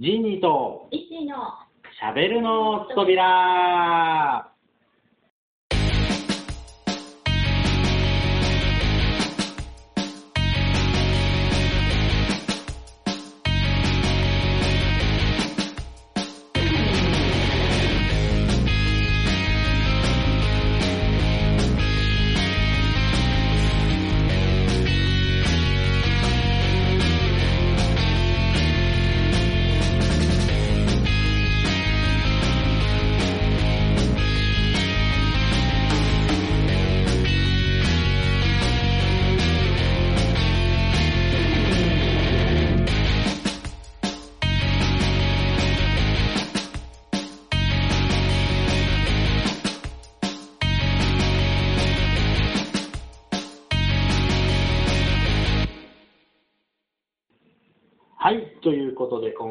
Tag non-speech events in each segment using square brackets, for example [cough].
ジーニーと一位のしゃべるの扉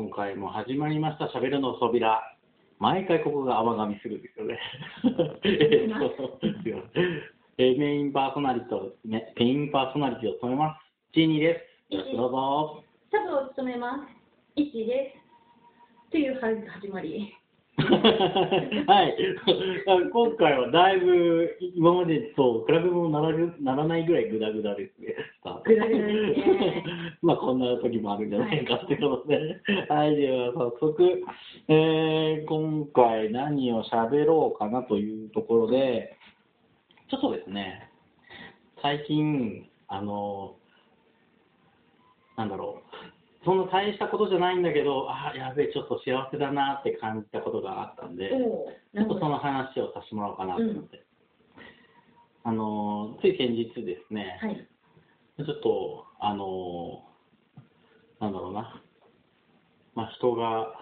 今回も始まりましたしゃべるの扉。毎回ここが甘噛みするんですよね。え [laughs] えーメインパーソナリティと、ね、メインパーソナリティを務めます。ジーニーです。よろしくどうぞ。サブを務めます。一位です。というは始まり。[laughs] はい、[laughs] 今回はだいぶ今までと比べ物ならるならないぐらいグダグダですね。グダグダですね。[laughs] まあこんな時もあるんじゃないかってことで、はい、では早速、えー今回何を喋ろうかなというところで、ちょっとですね、最近、あの、なんだろう、そんな大したことじゃないんだけど、ああ、やべえ、ちょっと幸せだなって感じたことがあったんで、ちょっとその話をさせてもらおうかなと思って。あの、つい先日ですね、はい。ちょっと、あの、なんだろうな、まあ、人が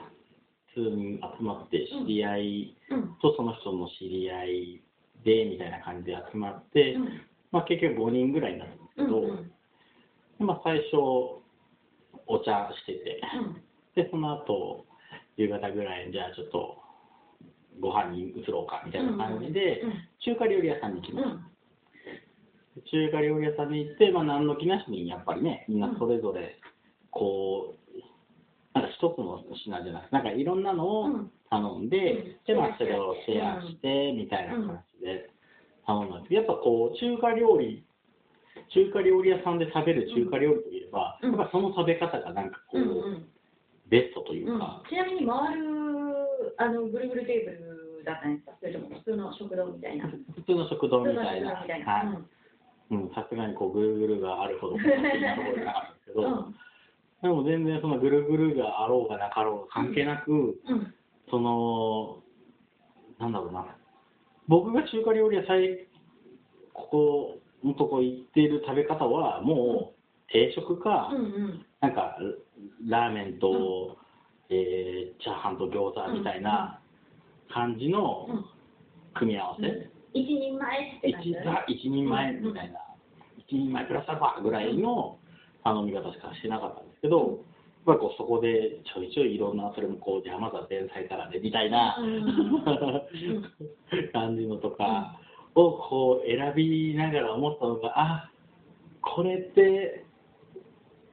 普通に集まって知り合いうん。とその人の知り合いでみたいな感じで集まって、うん。まあ、結局5人ぐらいになるんですけど、うん。うん。でまあ、最初お茶してて、でその後夕方ぐらいにじゃあちょっとご飯に移ろうかみたいな感じで、うん中華料理屋さんに行きまし。中華料理屋さんに行って、まあ、何の気なしにやっぱりねみんなそれぞれこうなんか一つの品じゃなくてなんかいろんなのをうん。頼んで、うん。でまあそれをシェアしてみたいな感じで頼んだんです。けどやっぱこう中華料理中華料理屋さんで食べる中華料理といえば、うんやっぱその食べ方がなんかこう、うん。うん。ベストといううんか、ちなみに回るあのぐるぐるテーブルだったんですか？それとも普通の食堂みたいな？普通の食堂みたいな、さすがにこうぐるぐるがあるほどです [laughs] けど、うん。でも全然そのぐるぐるがあろうがなかろうが関係なく、うん。その、なんだろうな、僕が中華料理屋さんここのとこ行ってる食べ方は、もう定食か、うん。うん。なんかラーメンと、えーチャーハンと餃子みたいな感じのうん。組み合わせ。一人前って感じ？一人前みたいな、一人前プラスアルファぐらいの頼み方しかしてなかったんですけど、やっぱりこうそこでちょいちょいいろんな、それもこう、じゃあまずは前菜からでみたいな [laughs] 感じのとかをこう選びながら思ったのが、あこれって、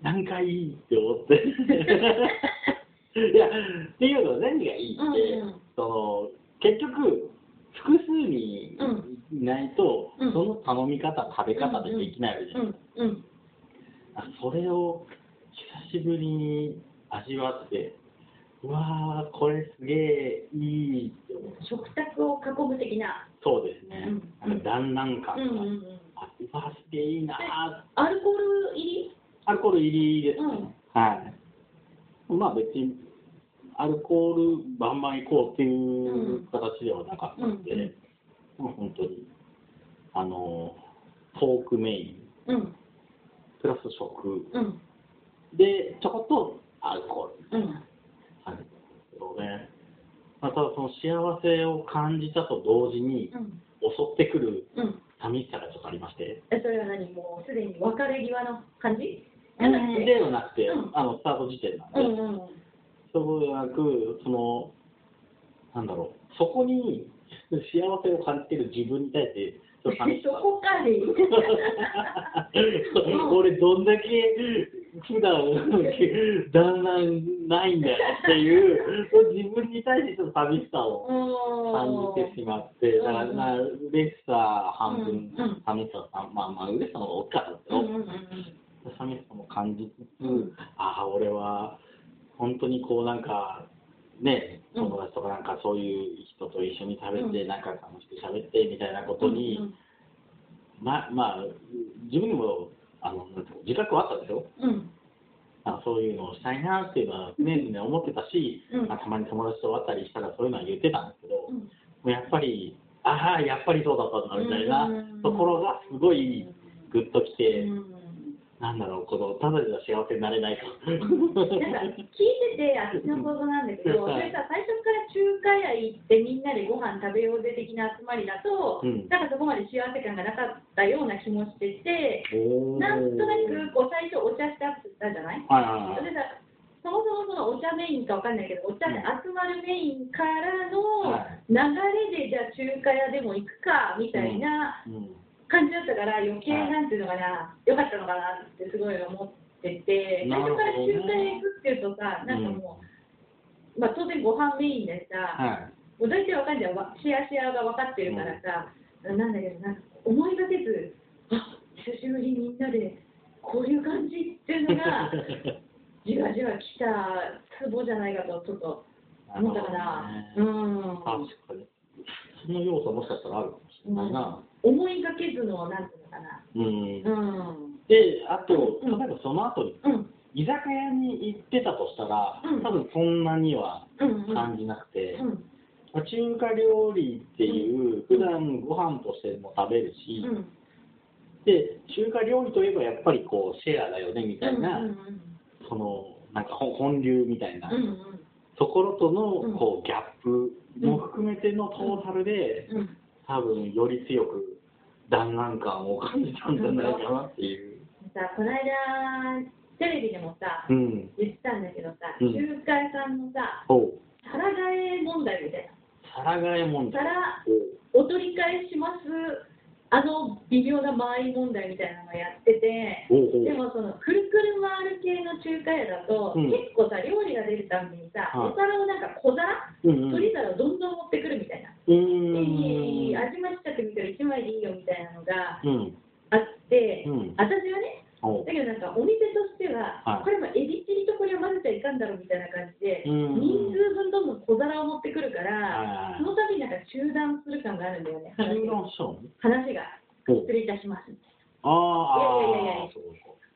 なんかいいって思って。いや、っていうのは何がいいって、うんうんその結局、複数にいないと、うんその頼み方、食べ方でできないわけじゃないですか。うん。うん。あそれを久しぶりに味わって、うわー、これすげえいいって思う。食卓を囲む的な。そうですね。うんなんか団らん感が、うんうんうん。あうわー、すげえいいなーアルコール入り？アルコール入りですね。うんはい。まあ別に、アルコールバンバンいこうっていう形ではなかったので、うんもう本当に、あの、トークメイン、うん。プラス食、うん。で、ちょこっとアルコール。うん。はい。そうね。まあ、ただその幸せを感じたと同時に、うん。襲ってくるうん。寂しさがちょっとありまして、え、それは何？もうすでに別れ際の感じ？ではなくて、うんあの、スタート時点なんで、うんうん。そうではなく、その、なんだろう、そこに幸せを感じてる自分に対して、そさ。[laughs] こかい。[laughs] [laughs] 俺、どんだけ普段だんだんないんだよっていう、自分に対してちょっと寂しさを感じてしまって、だから、まあ、嬉しさ半分、寂しさは、まあまあ、嬉しさの方が大きかったですよ。寂しさも感じつつ、うんああ、俺は本当にこうなんか、ね、うん。友達とかなんかそういう人と一緒に食べて、なんか楽しく喋ってみたいなことに、うんままあ、自分にもあのなんていうの自覚はあったんですよ。うん。あそういうのをしたいなっていうのは常々思ってたし、うん。まあ、たまに友達と会ったりしたらそういうのは言ってたんですけど、うん。もうやっぱり、ああ、やっぱりそうだったんだみたいなうん。ところがすごいグッときて、うんなんだろう、このただでは幸せになれないと。なんか聞いてて、あっちの想像なんだけど、そはいれさ、最初から中華屋行ってみんなでご飯食べようぜ的な集まりだと、うん。なんかそこまで幸せ感がなかったような気もしてて、なんとなくこう最初お茶したって言ったじゃない？はいそれさそもそもそのお茶メインかわかんないけど、お茶で集まるメインからのはい。流れで、じゃあ中華屋でも行くかみたいなうん感じだったから、余計はいなんていうのかな、良かったのかなってすごい思ってて、最初から中華屋行くっていうとさ、なんかもう、まあ当然ご飯メインでさ、はいもう大体わかんないわ、シェアシェアが分かってるからさ、なんだけど、なんか思いがけず、あ久しぶりにみんなでこういう感じっていうのが、[laughs] じわじわ来たツボじゃないかと、ちょっと思ったかな。うん。確かに。その要素もしかしたらあるかもしれないな。思いがけずの、なんていうのかな。うん。うん。で、あと、うん例えばその後に、うん。居酒屋に行ってたとしたら、うん多分そんなにはうん。うん。感じなくて、うん。まあ中華料理っていう、普段ご飯としても食べるし、うん。で、中華料理といえばやっぱりこう、シェアだよねみたいな、うん。その、なんか本本流みたいなうん。うん。ところとうんの、こう、ギャップも含めてのトータルで、うん。多分より強く弾丸感を感じたんじゃないかなっていう。さ、この間、テレビでもさ、うん。言ってたんだけどさ、うん中華屋さんのさ。皿替え問題みたいな。皿替え問題。皿お取り返します、あの微妙な間合い問題みたいなのやってて、でもそのくるくる回る系の中華屋だと、うん結構さ、料理が出るたびにさ、はいお皿をなんか小皿、うんうん。取り皿をどんどん持ってくるみたいな。味間ちっちゃく見てる1枚でいいよみたいなのがうん。あって、うん私はね、だけどなんかお店としては、はい。これもエビチリとこれを混ぜちゃいかんだろうみたいな感じで、うん。人数分どんどん小皿を持ってくるから、はい。その度になんか中断する感があるんだよね、話中が断しちゃうの話が。失礼いたします。みたいああ、いやいやいやいや。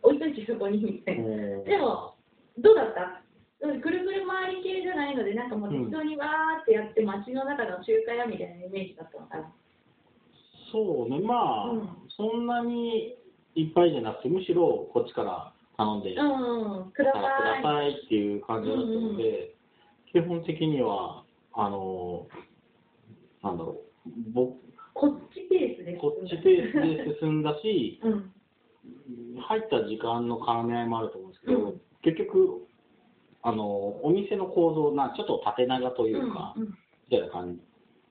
置いといてそこにみたいな。でも、どうだった？くるくる回り系じゃないので、なんかもう適当にわーってやって、街の中の中華屋みたいなイメージだったのかな。そうね、まあ、うん。そんなにいっぱいじゃなくて、むしろこっちから頼んで、うんうん、くだください。さいっていう感じだったので、基本的には、あの、なんだろう、僕こっちペースです。こっちペースで進んだし、うん。入った時間の絡み合いもあると思うんですけど、うん。結局、あの、お店の構造な、ちょっと縦長というか、うんみたいな感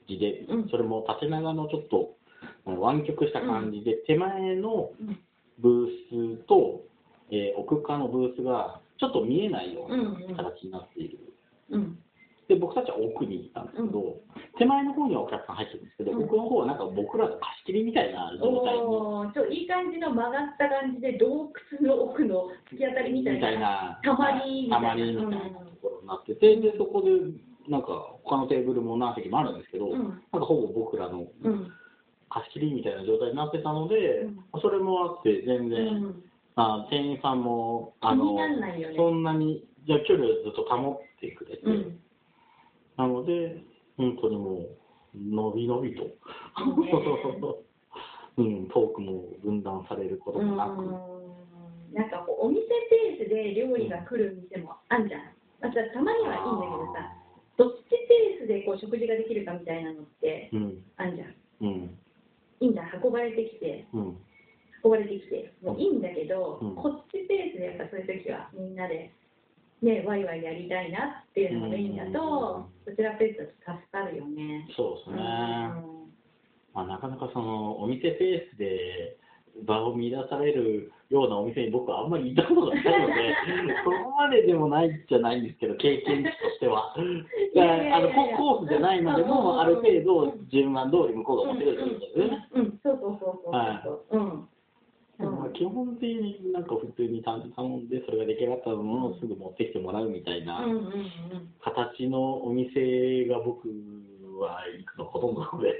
じで、うん。それも縦長のちょっと湾曲した感じで、手前のうんブースと、えー奥側のブースがちょっと見えないよううんうん。な形になっている。うん。で、僕たちは奥に行ったんですけど、手前の方にはお客さん入ってるんですけど、うん。奥の方はなんか僕らの貸し切りみたいな状態に、いい感じの曲がった感じで洞窟の奥の突き当たりみたいな。な、たまりみたいなたまりみたいな。ところになってて、で、そこで、なんか他のテーブルも何席もあるんですけど、うん。なんかほぼ僕らのうん貸し切りみたいな状態になってたので、うん。それもあって全う然、ん。あ店員さんもあのね。そんなにじゃあ距離をずっと保ってくれて、うん。なので本当にもうのびのびと、[laughs] うん、トークも分断されることもなく、うん。なんかこうお店ペースで料理が来る店もあんじゃん。またたまにはいいんだけどさ、どっちペースでこう食事ができるかみたいなのってうん。あんじゃん。うんいいんじゃん、運ばれてきて、うん。運ばれてきて、もういいんだけど、うん。こっちペースでやっぱそういう時はみんなで、ね、ワイワイやりたいなっていうのがメインだと、こちらペースだと助かるよね。そうですね、まあ、なかなかそのお店ペースで場を乱されるようなお店に僕はあんまり行ったことがないので、[laughs] そこまででもないじゃないんですけど、経験値としては。いやいやいやあのココースじゃないのでも、ある程度、順番通り向こうが持ってくるってことですよね。うん、うん、そうそうそうそうそう。うん。まあ基本的になんか普通に頼んで、それが出来上がったものをすぐ持ってきてもらうみたいな。形のお店が僕は行くのほとんどで。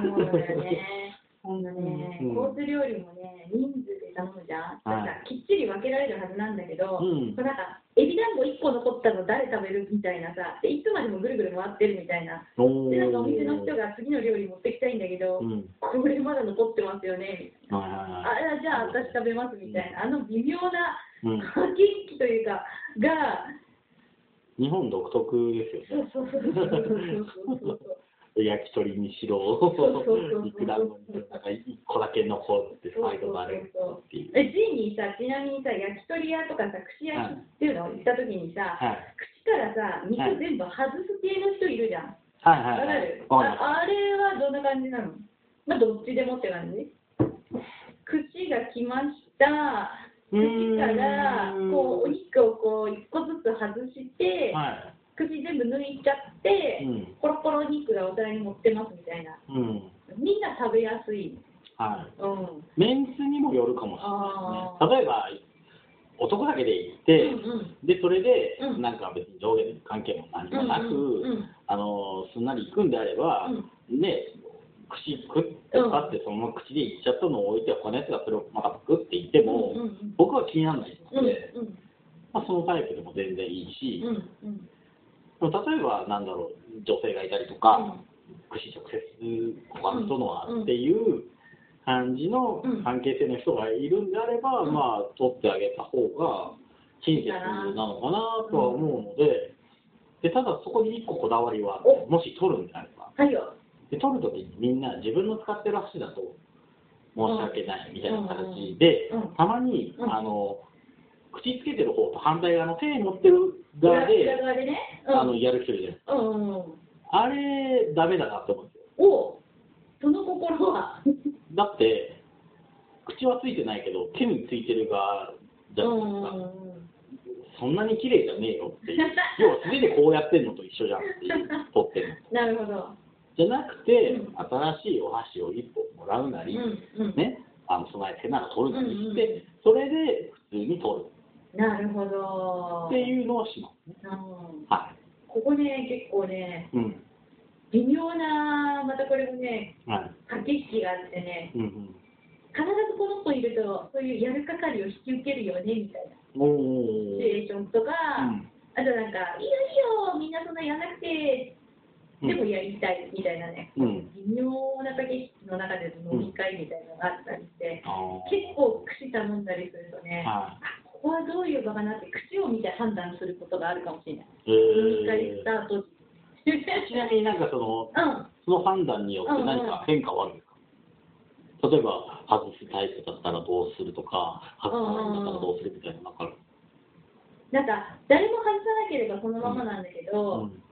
そうだよね。ほんとね、うんコース料理もね、人数で頼むじゃん？はいなんかきっちり分けられるはずなんだけど、うんなんか、エビ団子1個残ったの誰食べるみたいなさ、でいつまでもぐるぐる回ってるみたいな。おで、なんかお店の人が、が次の料理持ってきたいんだけど、うん。これまだ残ってますよね、みたいな。はいあ、じゃあ私食べますみたいな。あの微妙なうん駆け引きというか、が、日本独特ですよね。そうそうそうそうそうそうそう。焼き鳥にしろ肉団子にしろ、なんか一個だけ残って最後までっていう。え、ジンにさ、ちなみにさ、焼き鳥屋とかさ、串焼きっていうのを行った時にさ、はい。口からさ、肉全部外す系の人いるじゃん。はいはいはいわかる？ああれはどんな感じなの？まあ、どっちでもって感じ？口が来ました。口から、こう、お肉をこう、一個ずつ外して、はい。口全部抜いちゃって、うん。コロコロ肉がお皿に乗ってますみたいな。うん。みんな食べやすい。はい。うん。メンツにもよるかもしあれないですね。例えば、男だけで行って、うんで、それで、うんなんか別に上下関係も何もなく、うんうんあの、すんなり行くんであれば、ね、串食ってパってそのまま口でいっちゃったのを置いて、他のやつがそれをまた食っていっても、うんうんうん僕は気にならないうんので、うんまあ、そのタイプでも全然いいし、うんうん例えば、なんだろう、女性がいたりとか、串直接他の人のはっていう感じの関係性の人がいるんであれば、うん。まあ、取ってあげた方が親切なのかなとは思うので、でただそこに一個こだわりは、お。もし取るんであれば、はいよ。で取るときにみんな自分の使ってる箸だと申し訳ないみたいな形で、うん。うん。たまに、うん。あの口つけてる方と反対側の手に持ってる側で、裏側でね。うんあのやる人いるじゃないですか。うんうん。あれ、ダメだなって思うんですよ。おその心は。だって、口はついてないけど、手についてる側じゃうないですか。ん。そんなに綺麗じゃねえよっていう。[laughs] 要は素手でこうやってんのと一緒じゃんっていう、取ってるの。なるほど。じゃなくて、うん新しいお箸を一本もらうなり、うんうん。ね、あの備えてなら取るなりして、うんうんそれで普通に取るなるほど。っていうのをしますね。うんはここね、結構ね、い。うん。微妙な、またこれもね、はい。駆け引きがあってね、うんうん。必ずこの子いると、そういうやる係を引き受けるよね、みたいなおシチュエーションとか、うんあとなんか、いいよいいよ、みんなそんなやらなくて、でもやりたいみたいなね、うん。微妙な駆け引きの中での飲み会みたいなのがあったりして、あー結構口頼んだりするとね、はあここはどういう場かなって口を見て判断することがあるかもしれない。えスタート [laughs] ちなみになんかその、うん。その判断によって何か変化はあるんですか、例えば、外すタイプだったらどうするとか、外さないんだったらどうするみたいなのなんかある？なんか、誰も外さなければそのままなんだけど、うん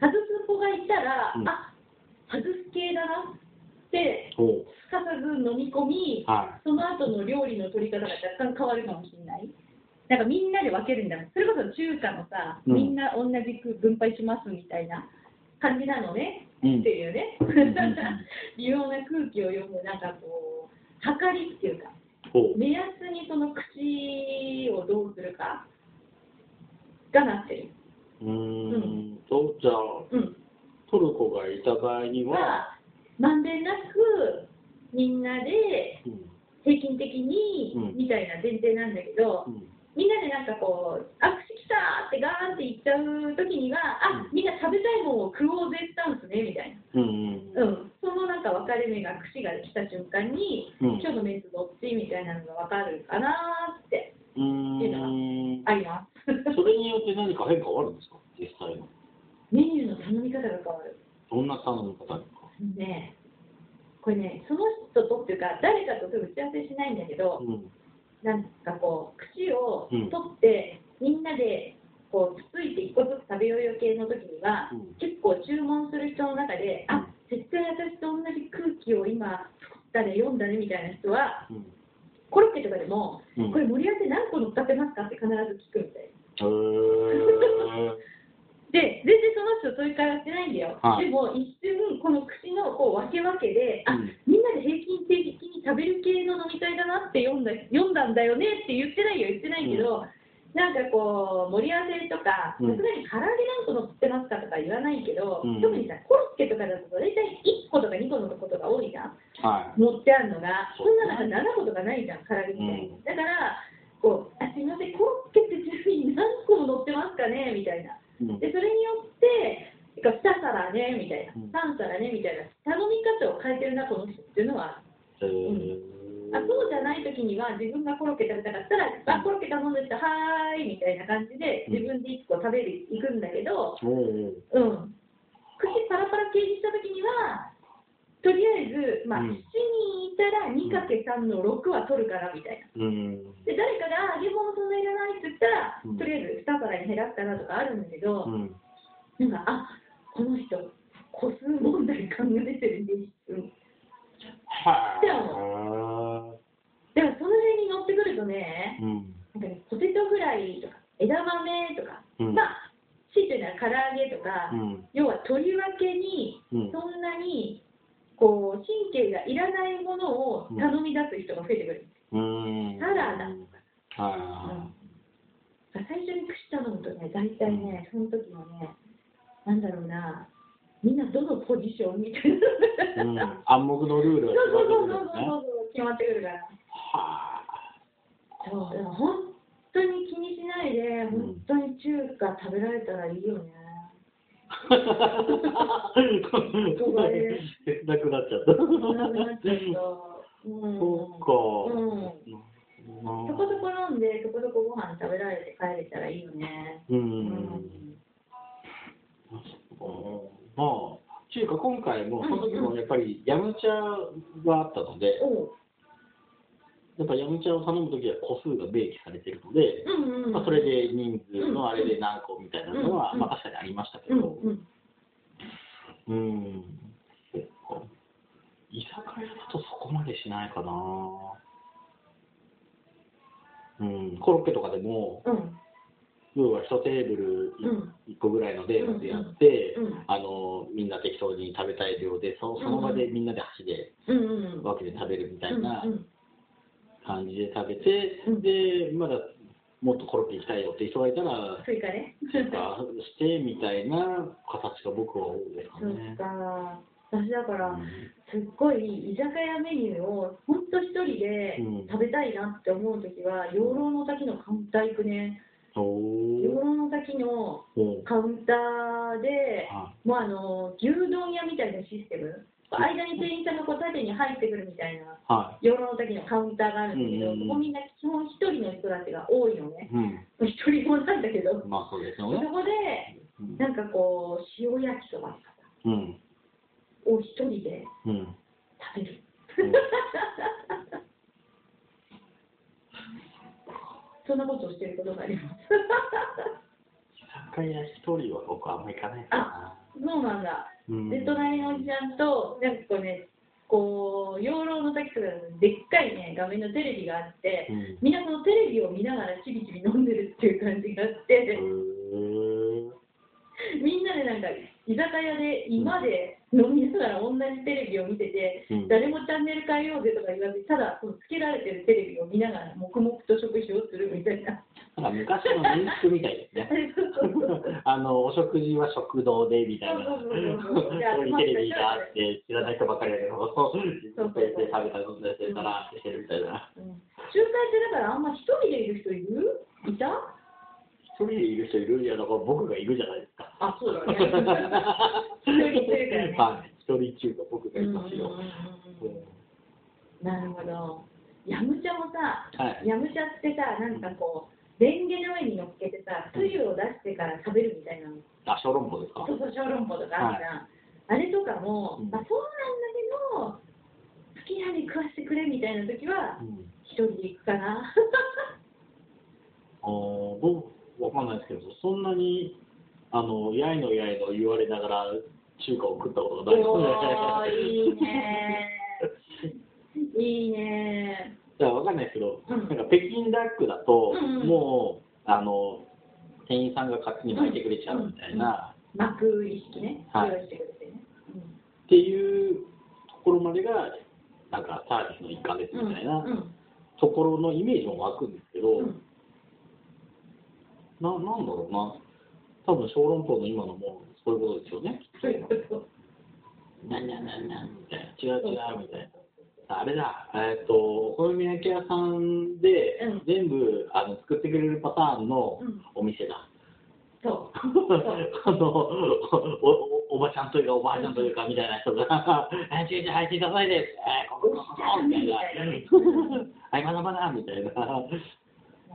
外す子がいたら、うんあ外す系だなって、すかさず飲み込み、はその後の料理の取り方が若干変わるかもしれない。なんかみんなで分けるんだ。それこそ中華のさ、うんみんな同じく分配しますみたいな感じなのね。い。うんっていうねんうん、微妙な空気を読む、なんかこう、測りっていうか、目安にその口をどうするかがなってる。うーんと、じゃあ、うん。トルコがいた場合には、は、まんべんなく、みんなでうん平均的に、うん。みたいな前提なんだけど、うん。みんなでなんかこう、あ、口きたーってガーンって言っちゃう時には、あ、みんな食べたいものを食おうぜスタンスね、みたいな。うんうん、そのなんか分かれ目が串が来た瞬間に、うん。今日のメンツどっちみたいなのが分かるかなーってうーん。あります。それによって何か変化はあるんですか？実際の。メニューの頼み方が変わる。どんな頼み方ねこれね、その人とっていうか、誰かと打ち合わせしないんだけど、うん。なんかこう、串をうん取って、みんなでこうつついて一個ずつ食べようよ系の時には、うん結構注文する人の中で、あ絶対私と同じ空気を今作ったね読んだねみたいな人はうん。コロッケとかでも、うんこれ盛り合わせ何個乗っかってますかって必ず聞くみたいな。で、全然その人そういう会話してないんだよ。はいでも一瞬、この口のこう分け分けで、あ、うんみんなで平均的に食べる系の飲み会だなって読んだ読んだんだよねって言ってないよ、言ってないけど、なんかこう、盛り合わせとか、さすうんがに唐揚げ何個乗ってますかとか言わないけど、うん特にさ、コロッケとかだと大体1個とか2個のことが多いじゃん。はい。持ってあるのが、そそうんな中7個とかないじゃん、唐揚げみたいに。うんだから、こう、あすみません、コロッケってちなみに何個も乗ってますかねみたいな。うん。で、それによって、てか2皿ね、みたいなうん、3皿ね、みたいな、頼み方を変えてるな、この人っていうのは、へー。あそうじゃないときには、自分がコロッケ食べたかったら、あ、コロッケ頼んでた、はーい、みたいな感じで、自分で1個食べる、行くんだけど、うん。口パラパラ系にしたときには、とりあえず、まあ、うん7人いたら 2×3 の6は取るからみたいな。うん。で、誰かが揚げ物そんないらないって言ったら、うんとりあえず2皿に減らすかなとかあるんだけど、うん。なんか、あこの人、個数問題考えてるね、うん。はでもその辺に乗ってくるとね、ー。うん。なんかね、ポテトフライとか、枝豆とか、うんまあ、強いて言うなら唐揚げとか、うん。要はとりわけに、うん。そんなにこう神経がいらないものを頼み出す人が増えてくる。うん。サラダとか、は最初に串頼むとね、大体ね、その時はね、なんだろうな、みんなどのポジションみたいな。い。うん。暗黙のルールそうがそうそうそう決まってくるんですね。そう決まってくるから。はそう、でも本当に気にしないで、うん本当に中華食べられたらいいよね。[laughs] あ。切なくなっちゃった。うん。そっか。うん。そこそこ飲んで、そこそこご飯食べられて帰れたらいいよね。う。うんまあ、中華今回も、その時もやっぱりヤムチャがあったので、おうやっぱヤムチャを頼むときは個数が明記されているので、うんうん。まあ、それで人数のあれで何個みたいなのは、うんまあ確かにありましたけうんど、うん。うん、そっか。居酒屋だとそこまでしないかな。うん、コロッケとかでも、うん。要は一テーブルうん1個ぐらいのレーンでやって、うんうんあのみんな適当に食べたい量でそその場でみんなで箸で。分けて食べるみたいな感じで食べて、うんでまだもっとコロッケ行きたいよって人がいたら追加ね。追加してみたいな形が僕は多いですかね。か。私だから、うんすっごい居酒屋メニューを本当一人でうん食べたいなって思うときは、養老の滝のカウンター行くね。お養ー老の滝のカウンターで、はもうあの牛丼屋みたいなシステム、間に店員さんがこう縦に入ってくるみたいな、は養老の滝のカウンターがあるんだけど、うんそこみんな基本一人の人たちが多いのね。い。一人もなんだけど、うん。まあそうですよそね。こで、うんなんかこう、塩焼きそばうん。を一人でうん。食べる。うん [laughs] そんなことをしてることがあります。[laughs] 居酒屋一人は僕はあんま行かないかな。そうなんだ。うん。で、隣のおじちゃんと、なんかこうね、こう、養老の滝とかでっかいね、画面のテレビがあって、うん。みんなそのテレビを見ながらちびちび飲んでるっていう感じがあって、みんなでなんか居酒屋で今で飲みながら同じテレビを見てて、うん誰もチャンネル変えようぜとか言わずただそのつけられてるテレビを見ながら黙々と食事をするみたいな。なんか昔の民宿みたいですね。[laughs] あのお食事は食堂でみたいな、そうにテレビがあって、知らない人ばっかりだけど、そう食べた飲んしてたらしてるみたいな。うん仲介ってだからあんま一人でいる人いるいた一人でいる人いるいやだから僕がいるじゃないですか。あ、そうだね。[laughs] 一人一人だよねはい、一人中が僕がいますよ。なるほど。ヤムチャもさ、はい。ヤムチャってさ、なんかこう、レンゲの上に乗っけてさ、つゆを出してから食べるみたいなの。あ、小籠包ですか？そうそう、小籠包とかあるじゃん。あれとかも、うんまあ、そうなんだけど、好きなに食わせてくれみたいな時はう、ん。一人で行くかな。[laughs] あー僕、わかんないですけど、そんなに、あの、やいのやいの言われながら中華を食ったことがない。のおー、いいね。いいね。だからわかんないですけど、うん。なんか北京ダックだと、うんうん。もう、あの、店員さんが勝手に巻いてくれちゃうみたいな、巻く意識ね。はい。用意してくれてね。っていうところまでが、なんかサービスの一環ですみたいなところのイメージも湧くんですけど、うんななんだろうな、多分小籠包の今のもそういうことですよね。なんなんなんなんみたいな、違う違うみたいな。あれだ、えっと、お好み焼き屋さんでうん。全部あの作ってくれるパターンのうん。お店だ。そう。[laughs] あのおおおばちゃんというかおばあちゃんというかみたいな人が「あ違う違う入ってくださいね」えーここここみたいな「はいまだまだ」みたいな。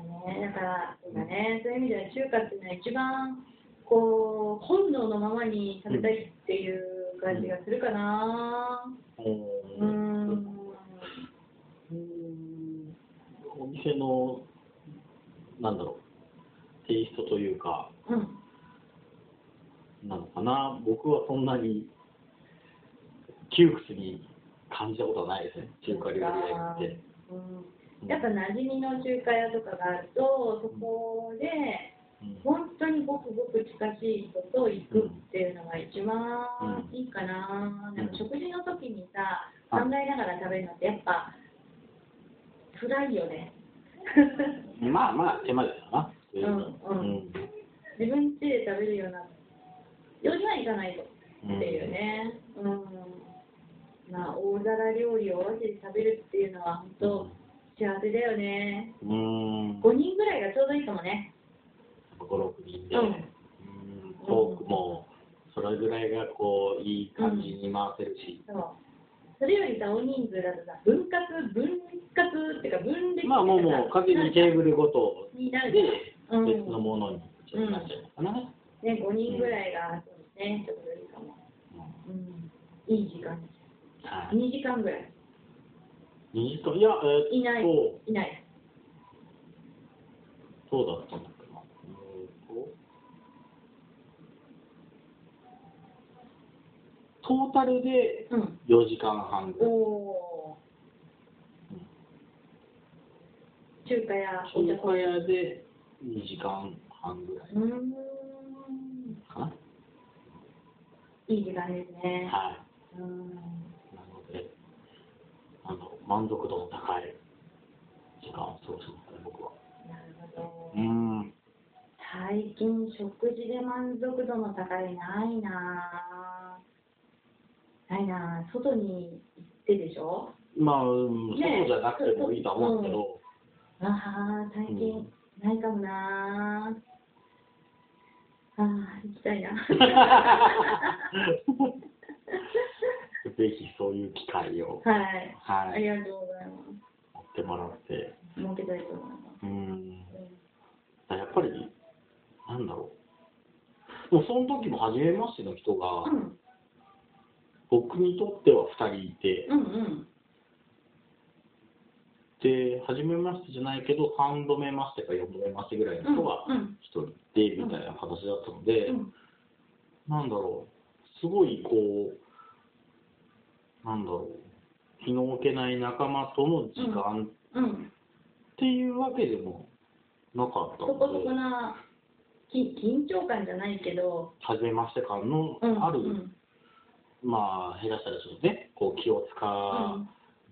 だね、だから、そうだね、そういう意味では中華っていうのは一番、こう、本能のままに食べたいっていう感じがするかな。うーん。うんお店のなんだろうテイストというかうん。なのかな僕はそんなに窮屈に感じたことはないですね中華料理屋行って。うん。やっぱ馴染みの中華屋とかがあると、そこで、うん。本当にごくごく近しい人と行くっていうのが一番いいかな。ん。でも食事の時にさ、あ考えながら食べるのってやっぱ、辛いよね。まあまあ手間ですよな。うんうん。自分家で食べるようなようにはいかないと。っていうね、うん。まあ、大皿料理を分けて食べるっていうのは本当幸せだよね。うん。うん。5人ぐらいがちょうどいいかもね。5、6人で、ううん。ん、トークもそれぐらいがこういい感じに回せるし。そう。それよりさ大人数だとさ分割分割っていうか分裂まあもうもう完全にテーブルごとで別のものにちょっとなっちゃうのかな。ね5人ぐらいがねちょうどいいかも、うん、いい時間です。はい。2時間ぐらい2時間いや、えーいないいないそうだったんだっけな。うーんとトータルでうん4時間半ぐおらい。お中華やお茶中華屋で2時間半ぐらいうーん。いい時間ですね。はい。うん満足度の高い時間を過ごしますね、僕は。なるほうど。ん。最近食事で満足度の高いないなぁ。ないなぁ。外に行ってでしょ？まあ、うんねそうじゃなくてもいいとは思うんですけど、ああ、最近ないかもなぁ。ああ、行きたいな。[laughs] ぜひそういう機会を、はい。はい、ありがとうございま持ってもらって、す。設けたいと思います。うん。やっぱり、なんだろう。もうその時も初めましての人が、うん。僕にとっては2人いて、うんうん。で、初めましてじゃないけど、3度目ましてか4度目ましてぐらいの人がうん1人で、みたいな形だったので、うんなんだろう、すごいこう、なんだろう、気の置けない仲間との時間うん。っていうわけでもなかったそこそこなき緊張感じゃないけど、初めまして感のうん、ある、うん。まあ、下手したらちょっとね、こう気を使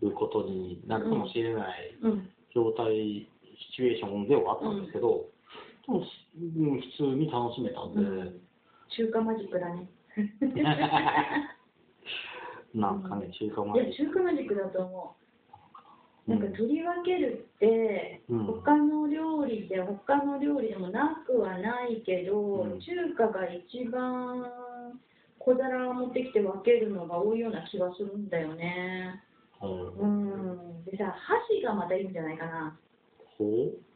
うことになるかもしれないうん、状態、シチュエーションではあったんですけど、でも、うん普通に楽しめたんで、うん、中華マジックだね。[laughs] なんかね、中華まい。中華マジックだと思う。なんか取り分けるって、うん他の料理で、他の料理でもなくはないけど、うん中華が一番小皿を持ってきて分けるのが多いような気がするんだよね。うんうん。でさ、箸がまたいいんじゃないかな。ほ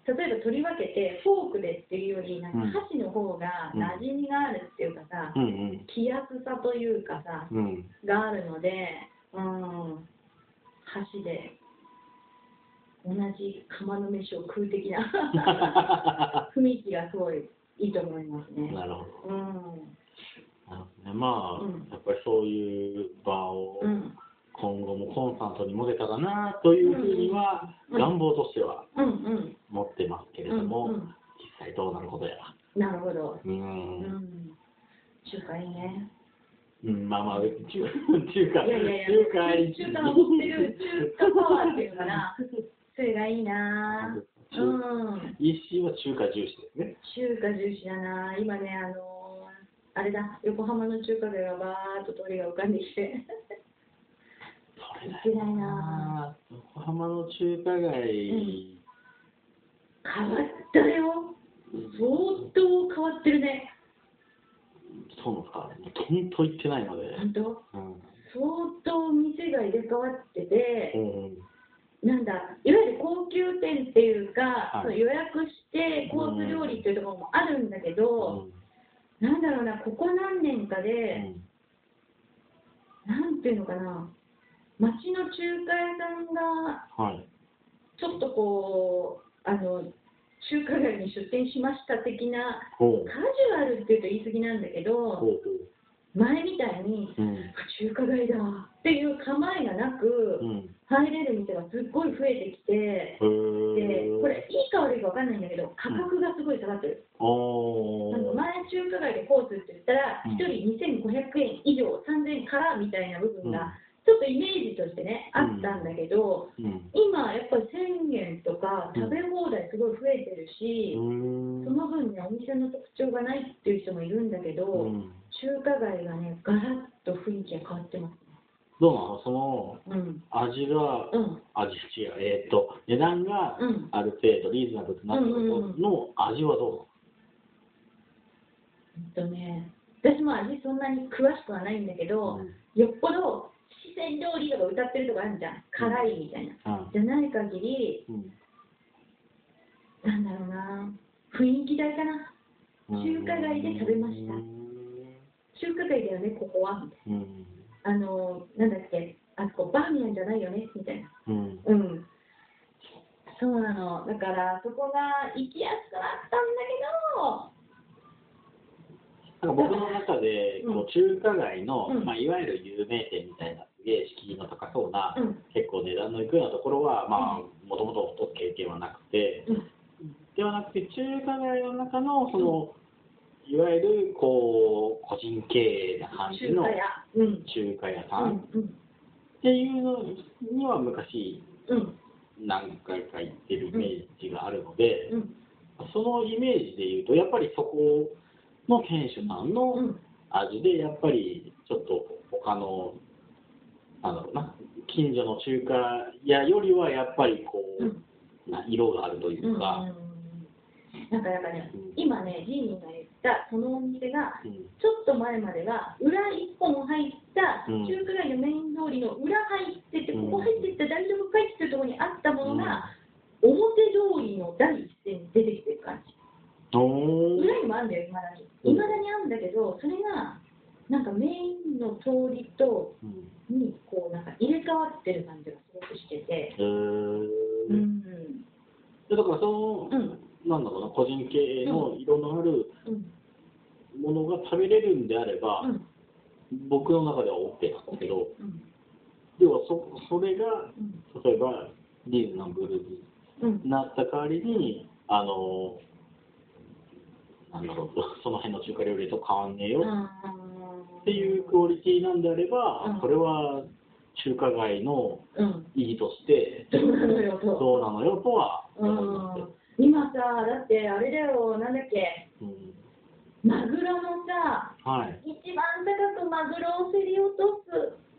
例えば取り分けてフォークでっていうよりなんかうん箸の方が馴染みがあるっていうかさ、ううん気安さというかさうん。うん。があるので、うん、箸で同じ釜の飯を食う的な [laughs] 雰囲気がすごいいいと思いますね。なるほど。うんなるほどね、まあ、うんやっぱりそういう場をうん今後もコンスタントに持てたらなというふうには、うん願望としては。持ってますけれども、実際どうなることやら。なるほど。う。うんん。中華いいね。うん、まあまあ、中中華、いやいやいや、中華いい中華の持ってる中華パワーっていうのかな。それがいいな中うん。一心は中華重視ですね。中華重視だな今ね、あのあれだ、横浜の中華街がバーっと通りが浮かんできて。行けないな。横浜の中華街、変わったよ。相当変わってるね。そうなんですか、とんと行ってないので。本当？うん。相当店が入れ替わってて、うんなんだ、いわゆる高級店っていうか、はい。予約してコース料理っていうところもあるんだけど、なんだろうな、ここ何年かうで、ん。なんていうのかな、町の中華屋さんがはい。ちょっとこう、あの中華街に出店しました的な、カジュアルっていうと言い過ぎなんだけど、ほ前みたいに、う。うん。中華街だっていう構えがなく、うん。入れる店がすっごい増えてきて、へでーこれ、いいか悪いか分かんないんだけど、価格がすごい下がってる。おあのー。前、中華街でコースって言ったら、うん1人2500円以上、3000円からみたいな部分うんが、ちょっとイメージとしてね、あったんだけど、うん。今、やっぱり1000円とか食べ放題すごい増えてるし、うん。その分ね、お店の特徴がないっていう人もいるんだけど、うん。中華街がね、ガラッと雰囲気が変わってますどうなの？その。味が、うん。味違う、えーっと、値段がうん。ある程度リーズナブルとなってるうんうんうん。の味はどえっとね、私も味そんなに詳しくはないんだけうど、なのよっぽど四川料理とか歌ってるとかあるじゃん。辛いみたいな。うんじゃない限り、うんなんだろうな、雰囲気代かな。うん中華街で食べましたうん中華街だよね、ここは。みたいうんな。あの、なんだっけ、あそこバーミヤンじゃないよね、みたいな。うんうん。そうなの。だから、そこが行きやすくなったんだなんか僕の中で、うんこう中華街の、うんまあ、いわゆる有名店みたいな、すげえ敷居の高そうな。結構値段のいくようなところは、まあ、もともと経験はなくて、うんではなくて、中華街の中の、その、いわゆる、こう、個人経営な感じの中華屋。うん。中華屋さうん。っていうのには昔、うん。何回か行ってるイメージがあるので、うん。そのイメージで言うと、やっぱりそこの店主さんのうん。味で、やっぱりちょっと他の、なんだろうな、近所の中華屋よりはやっぱりこう、うんな色があるといううん。か、なんかやっぱねうん、今ね、ジーニーが言ったそのお店が、うんちょっと前までは裏一本入ったうん中華街のメイン通りの裏入ってて、うんここ入ってって大丈夫かいっていうところにあったものが、表通りの第一線に出てきてる感じ。もあるんだよ、いまだに。うんいまだにあるんだけど、それが、なんかメインの通りと、うんに、こう、なんか入れ替わってる感じがすごくしてて。へーうん。でだからその、うん。なんだろうな、個人経営の色のあるうん。ものが食べれるんであれば、うん。僕の中では OK なんですけど、うん。ではそそれが、うん。例えばリーズナブルにうん。なった代わりに、あの、なんだろう、その辺の中華料理と変わんねえよっていうクオリティなんであれば、うんそれは中華街のうん。意義として、そうなのよ、と。そうなのよとはう思いますん。今さ、だってあれだよ、なんだっけ、うんマグロのさ、はい。一番高くマグロを競り落とす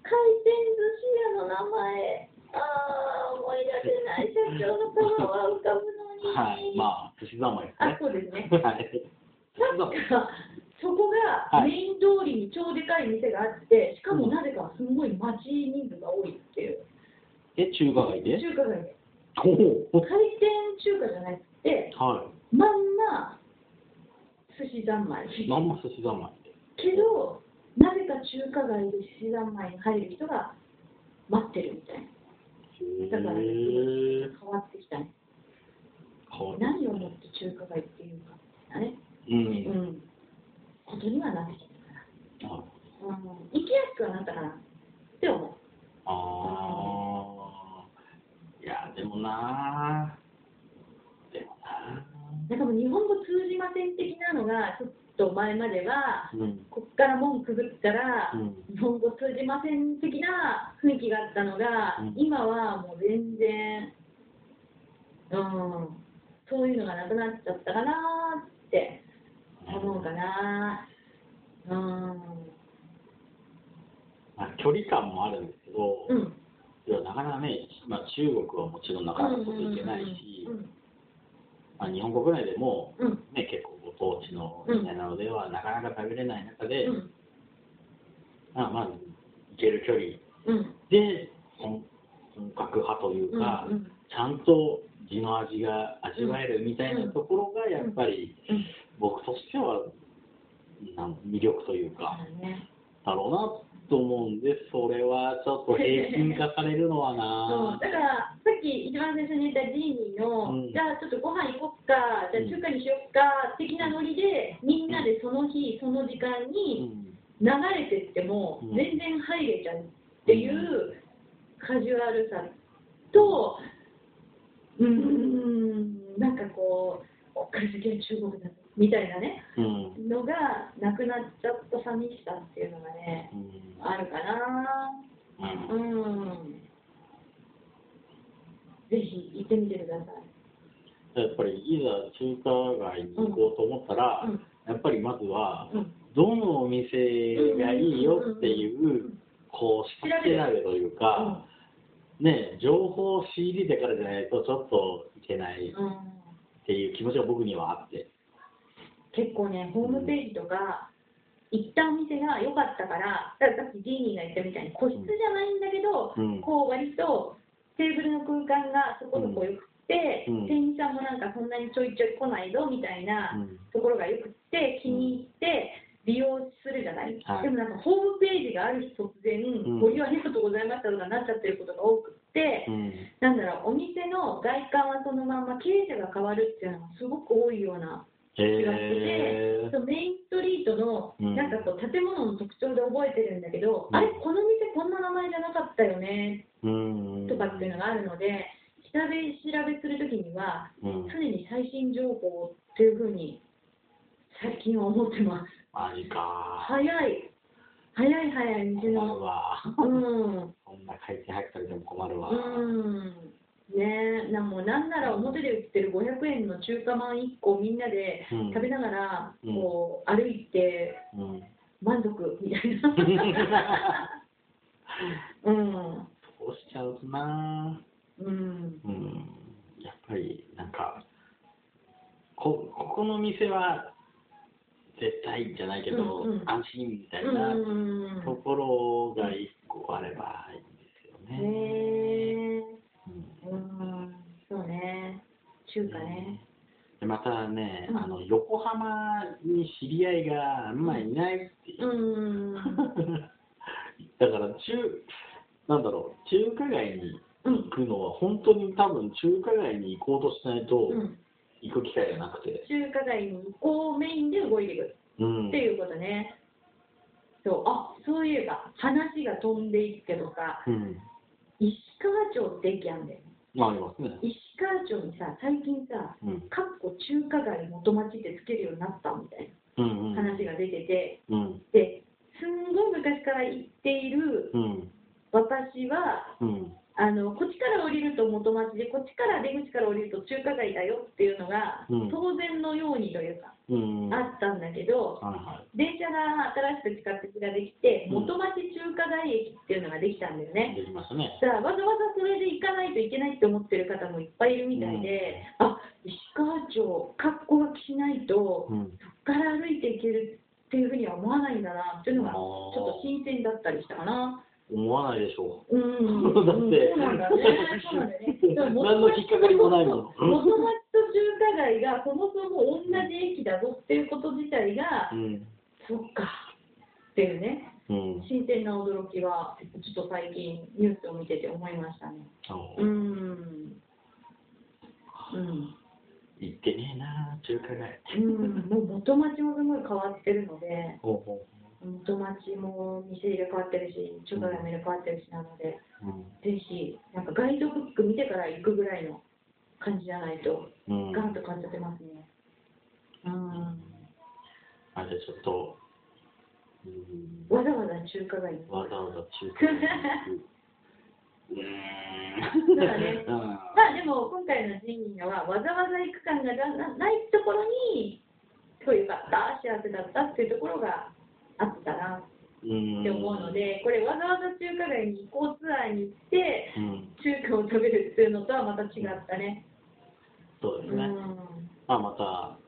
回転寿司屋の名前、あー、思い出せない、社長の顔は浮かぶのに。はい。まあ、寿司三昧ですあ、ね。そうですね。はい。確か、そこがはいメイン通りに超でかい店があって、しかもなぜかすごい待ち人数が多いっていう。え、中華街で？中華街で。回転中華じゃなくて、はまんま寿司三昧。い。まんま寿司三昧で。けど、なぜか中華街で寿司三昧に入る人が待ってるみたいな。だから、へー変わってきたね。何をもって中華街っていうかね。う。うんん。ことにはなってきたかあな。うん。行きやすくはなったかなって思う。あどなでもななんかもう日本語通じません的なのが、ちょっと前までは、うん。こっから門くぐったら、うん日本語通じません的な雰囲気があったのが、うん今はもう全然、うん、そういうのがなくなっちゃったかなって思うかな。うん。まあ、距離感もあるんですけど、うん。いやなかなかね、まあ、中国はもちろんなかなかこといけないし、うんまあ、日本国内でも、うん。ね、結構ご当地のみたいなのでは、なかなか食べれない中で、うん。まあまあ、いける距離うん。で本本格派というか、うんうんちゃんと地の味が味わえるみたいなところがやっぱりうん。僕としてはなん魅力というかね。だろうなと思うんでそれはちょっと平均化されるのはな。だから、さっき一番最初に言ったジーニーの、うん。じゃあちょっとご飯行こっか、じゃあ中華にしよっか、的なノリで、みんなでその日、その時間うにん。流れてってもうん、全然入れちゃうっていうカジュアルさと、うーん、なんかこう、こっから先は中国だみたいなね、うんのがなくなっちゃった寂しさっていうのがね、うんあるかな。うんうん。ぜひ行ってみてください。やっぱりいざ中華街に行こうと思ったら、うんやっぱりまずはうん。どのお店がいいよっていう、こう下調べというか、ね、情報を仕入れてからじゃないとちょっといけないっうん。ていう気持ちが僕にはあって。結構ね、ホームページとか、行ったお店が良かったから、だからさっきジーニーが言ったみたいに個室じゃないんだけど、うん。こう割とテーブルの空間がそこそこ良くて、うん。店員さんもなんかそんなにちょいちょい来ないぞみたいなうん。ところが良くて、気に入って利用するじゃない、はい。でもなんかホームページがある日突然、ん。ご利用ありがとうございましたとかなっちゃってることが多くって、うん。なんだろう、お店の外観はそのまんま経営者が変わるっていうのがすごく多いような気がしてへて、そうメインストリートのうん。なんかこう建物の特徴で覚えてるんだけど、うん。あれ、この店こんな名前じゃなかったよねーうん。とかっていうのがあるので、調べ調べするときには、うん。常に最新情報っていうふうに最近は思ってます。マジか。早い、早い早い店困るの。わ。うん。[laughs] そんな回転早くされても困るわ。うんね。え、なんもうなんなら表で売ってる500円の中華まん1個みんなでうん。食べながらうん。こう歩いてうん。満足みたいな。[laughs] うん。そうしちゃうとな。うん。うん。やっぱりなんかこここの店は絶対じゃないけど、うんうん。安心みたいうんなうん。ところが一個あればいいんですよね。ねうんえ。うん。そうね。中華ね。でまたね、うんあの横浜に知り合いがあんまりいないっていうう、ん。[laughs] だから中なんだろう中華街にうん行くのは本当に多分中華街に行こうとしないとうん。行く機会がなくて、中華街に行こうメインで動いていくうんっていうことね。そう、あ、そういえば話が飛んでいくけどさ、うん、石川町って駅あんだよね。まあありますね。石川町にさ、最近さ、うん。かっこ中華街元町ってつけるようになったみたいな話が出てて、うん。で、すんごい昔から行っているうん。私は、うんあのこっちから降りると元町で、こっちから出口から降りると中華街だよっていうのが、うん。当然のようにというか、うん。あったんだけど、はいは電車が新しく地下鉄ができて、うん。元町中華街駅っていうのができたんだよいね。できましたね。だからわざわざそれで行かないといけないって思ってる方もいっぱいいるみたいで、あ石川町、格好がしないと、うん。そこから歩いていけるっていうふうには思わないんだなっていうのが、ちょっと新鮮だったりしたかな。思わないでしょうん、[laughs] だってそうなんだね。そうなんだね。で [laughs] も何のきっかかりもないもの元町と中華街がそもそも同じ駅だぞっていうこと自体がう。、うんそっかっていうね。うん新鮮な驚きは、ちょっと最近ニュースを見てて思いましたね。そううん。うん。行ってねえな中華街。うん、もう元町もすごい変わってるので、ほうほうん元町も店入れ替わってるし、中華街も入れ替わってるしなので、うんぜひ、なんかガイドブック見てから行くぐらいの感じじゃないと、うんガンと感じてますね。うん。あじゃあちょっと、うん、わざわざ中華街に。わざわざ中華に行く。[laughs] うーん。そうだね [laughs] うんまあでも今回のジンギはわざわざ行く感がななないところにすごいよかった幸せだったっていうところがあったなうんって思うのでこれわざわざ中華街に行こうツアーに行ってうん、中華を食べるっていうのとはまた違ったね。うそうですね。んまあ、また、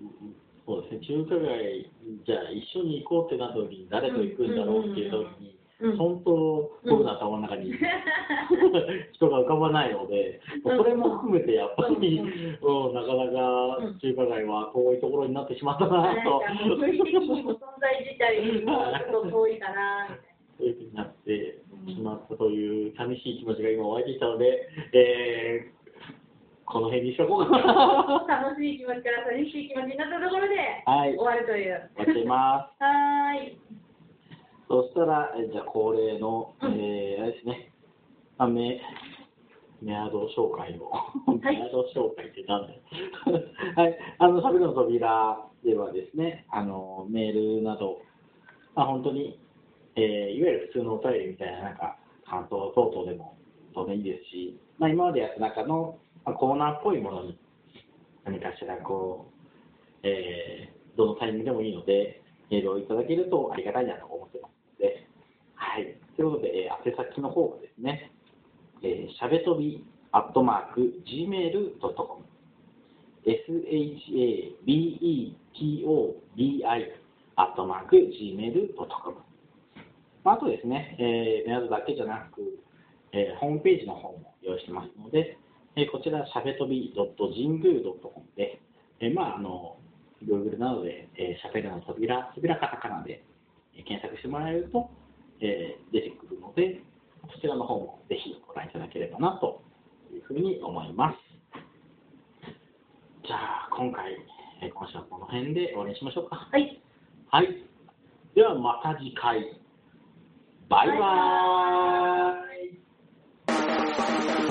うんそうですね、中華街、じゃあ一緒に行こうってなった時に誰と行くんだろうっていう時に、うん本当、僕の頭の中に [laughs] 人が浮かばないので、うんそれも含めてやっぱり、ううんなかなか中華街は遠いところになってしまったなと存在自体もちょっと遠いかなみたいな。そういうふうになってしまったという寂しい気持ちが今湧いてきたので、えーこの辺にしとこうかな。楽しい気持ちから寂しい気持ちになったところではい、終わるという。終わってます。[laughs] はーい。そしたら、えじゃあ恒例の、うん。えーあれですね、あメメアド紹介を、はい。メアド紹介ってなんだよ。[laughs] はい、あの、サビの扉ではですね、あの、メールなど、まあ、本当に、えーいわゆる普通のお便りみたいな、なんか、感想等々でも当然いいですし、まあ、今までやった中の、まあ、コーナーっぽいものに、何かしらこう、えーどのタイミングでもいいので、メールをいただけるとありがたいなと思ってます。ということで、えー宛先の方がですね、えーしゃべとび、アットマーク、gmail.com、shabetobi、アットマーク、gmail.com。まあ、あとですね、えー、メールだけじゃなく、えーホームページの方も用意してますので、えーこちら、しゃべとび .jingu.com で、えーまあ、あの、Google などで、えー、しゃべるの扉、扉カタカナで、えー検索してもらえると、えー、出てくるので、そちらの方もぜひご覧いただければなというふうに思います。じゃあ、今回、え、今週はこの辺で終わりにしましょうか。はい。はい。では、また次回。バイバーイ。バイバーイ